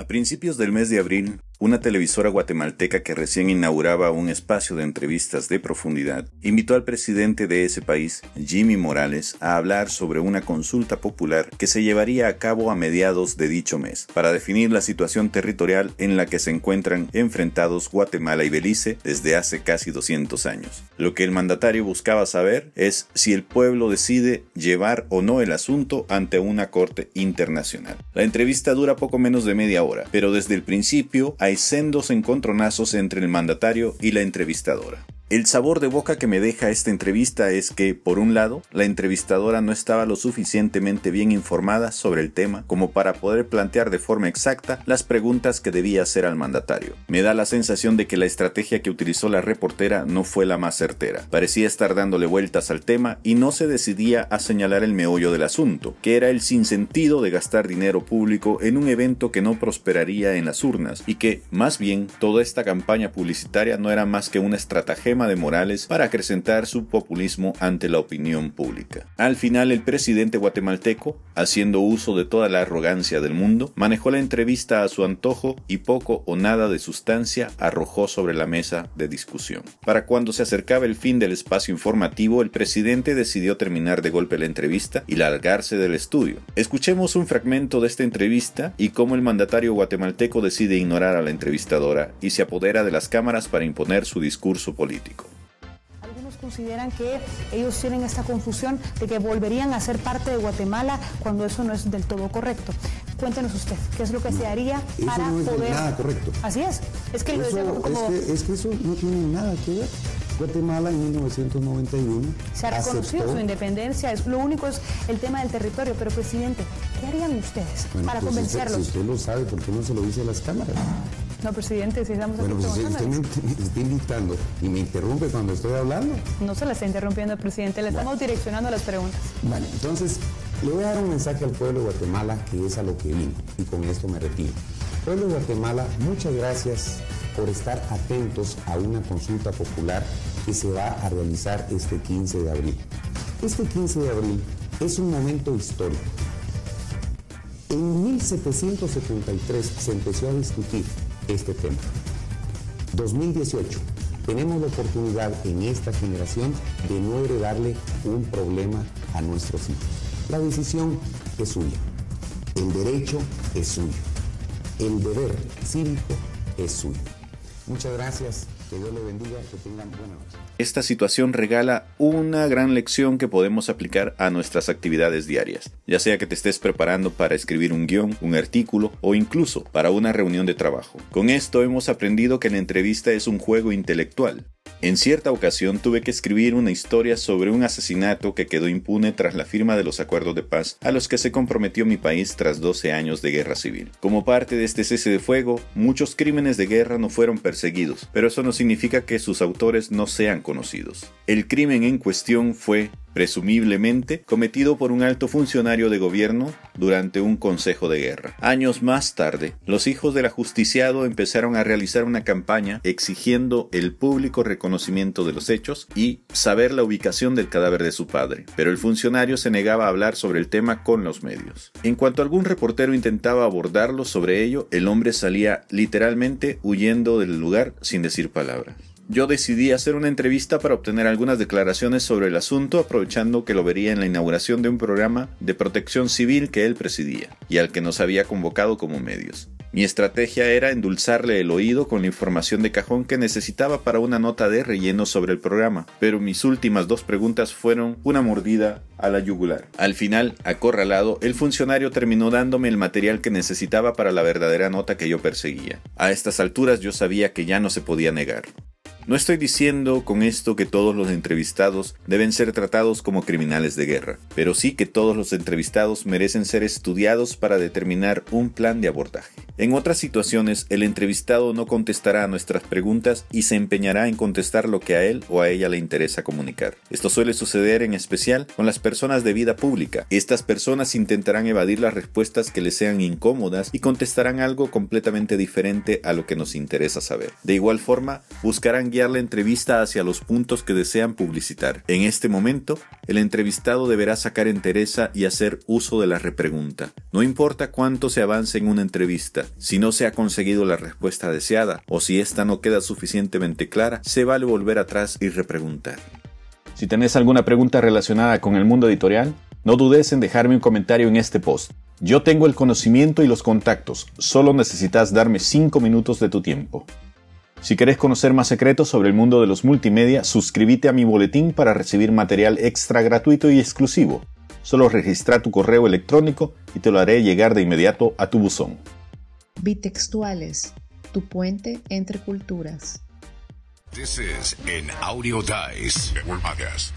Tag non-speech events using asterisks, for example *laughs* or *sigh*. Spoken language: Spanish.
A principios del mes de abril, una televisora guatemalteca que recién inauguraba un espacio de entrevistas de profundidad, invitó al presidente de ese país, Jimmy Morales, a hablar sobre una consulta popular que se llevaría a cabo a mediados de dicho mes, para definir la situación territorial en la que se encuentran enfrentados Guatemala y Belice desde hace casi 200 años. Lo que el mandatario buscaba saber es si el pueblo decide llevar o no el asunto ante una corte internacional. La entrevista dura poco menos de media hora, pero desde el principio sendos encontronazos entre el mandatario y la entrevistadora. El sabor de boca que me deja esta entrevista es que, por un lado, la entrevistadora no estaba lo suficientemente bien informada sobre el tema como para poder plantear de forma exacta las preguntas que debía hacer al mandatario. Me da la sensación de que la estrategia que utilizó la reportera no fue la más certera. Parecía estar dándole vueltas al tema y no se decidía a señalar el meollo del asunto, que era el sinsentido de gastar dinero público en un evento que no prosperaría en las urnas y que, más bien, toda esta campaña publicitaria no era más que una estratagema de Morales para acrecentar su populismo ante la opinión pública. Al final, el presidente guatemalteco, haciendo uso de toda la arrogancia del mundo, manejó la entrevista a su antojo y poco o nada de sustancia arrojó sobre la mesa de discusión. Para cuando se acercaba el fin del espacio informativo, el presidente decidió terminar de golpe la entrevista y largarse del estudio. Escuchemos un fragmento de esta entrevista y cómo el mandatario guatemalteco decide ignorar a la entrevistadora y se apodera de las cámaras para imponer su discurso político consideran que ellos tienen esta confusión de que volverían a ser parte de Guatemala cuando eso no es del todo correcto. Cuéntenos usted, ¿qué es lo que se haría para no poder... nada correcto. Así es. Es que, eso, es que, eso no tiene nada que ver. Guatemala en 1991 se ha reconocido su independencia. Es, lo único es el tema del territorio. Pero, presidente, ¿qué harían ustedes para pues convencerlos? si usted lo sabe, ¿por qué no se lo dice a las cámaras? No, presidente, si estamos Bueno, pues usted me, *laughs* está invitando y me interrumpe cuando estoy hablando. No se la está interrumpiendo, presidente, le estamos direccionando las preguntas. Vale, entonces le voy a dar un mensaje al pueblo de Guatemala que es a lo que vino y con esto me retiro. Pueblo de Guatemala, muchas gracias por estar atentos a una consulta popular que se va a realizar este 15 de abril. Este 15 de abril es un momento histórico. En 1773 se empezó a discutir este tema. 2018. Tenemos la oportunidad en esta generación de no heredarle un problema a nuestros hijos. La decisión es suya. El derecho es suyo. El deber cívico es suyo. Muchas gracias. Que Dios le bendiga. Que tengan buena. Esta situación regala una gran lección que podemos aplicar a nuestras actividades diarias, ya sea que te estés preparando para escribir un guion, un artículo o incluso para una reunión de trabajo. Con esto hemos aprendido que la entrevista es un juego intelectual, en cierta ocasión tuve que escribir una historia sobre un asesinato que quedó impune tras la firma de los acuerdos de paz a los que se comprometió mi país tras 12 años de guerra civil. Como parte de este cese de fuego, muchos crímenes de guerra no fueron perseguidos, pero eso no significa que sus autores no sean conocidos. El crimen en cuestión fue presumiblemente cometido por un alto funcionario de gobierno durante un consejo de guerra. Años más tarde, los hijos del ajusticiado empezaron a realizar una campaña exigiendo el público reconocimiento de los hechos y saber la ubicación del cadáver de su padre, pero el funcionario se negaba a hablar sobre el tema con los medios. En cuanto algún reportero intentaba abordarlo sobre ello, el hombre salía literalmente huyendo del lugar sin decir palabras yo decidí hacer una entrevista para obtener algunas declaraciones sobre el asunto, aprovechando que lo vería en la inauguración de un programa de protección civil que él presidía y al que nos había convocado como medios. Mi estrategia era endulzarle el oído con la información de cajón que necesitaba para una nota de relleno sobre el programa, pero mis últimas dos preguntas fueron una mordida a la yugular. Al final, acorralado, el funcionario terminó dándome el material que necesitaba para la verdadera nota que yo perseguía. A estas alturas yo sabía que ya no se podía negar. No estoy diciendo con esto que todos los entrevistados deben ser tratados como criminales de guerra, pero sí que todos los entrevistados merecen ser estudiados para determinar un plan de abordaje. En otras situaciones, el entrevistado no contestará a nuestras preguntas y se empeñará en contestar lo que a él o a ella le interesa comunicar. Esto suele suceder en especial con las personas de vida pública. Estas personas intentarán evadir las respuestas que les sean incómodas y contestarán algo completamente diferente a lo que nos interesa saber. De igual forma, buscarán guiar la entrevista hacia los puntos que desean publicitar. En este momento, el entrevistado deberá sacar entereza y hacer uso de la repregunta. No importa cuánto se avance en una entrevista, Si no se ha conseguido la respuesta deseada o si esta no queda suficientemente clara, se vale volver atrás y repreguntar. Si tenés alguna pregunta relacionada con el mundo editorial, no dudes en dejarme un comentario en este post. Yo tengo el conocimiento y los contactos, solo necesitas darme 5 minutos de tu tiempo. Si querés conocer más secretos sobre el mundo de los multimedia, suscríbete a mi boletín para recibir material extra gratuito y exclusivo. Solo registra tu correo electrónico y te lo haré llegar de inmediato a tu buzón. Bitextuales, tu puente entre culturas. This is an Audio Dice Network Podcast.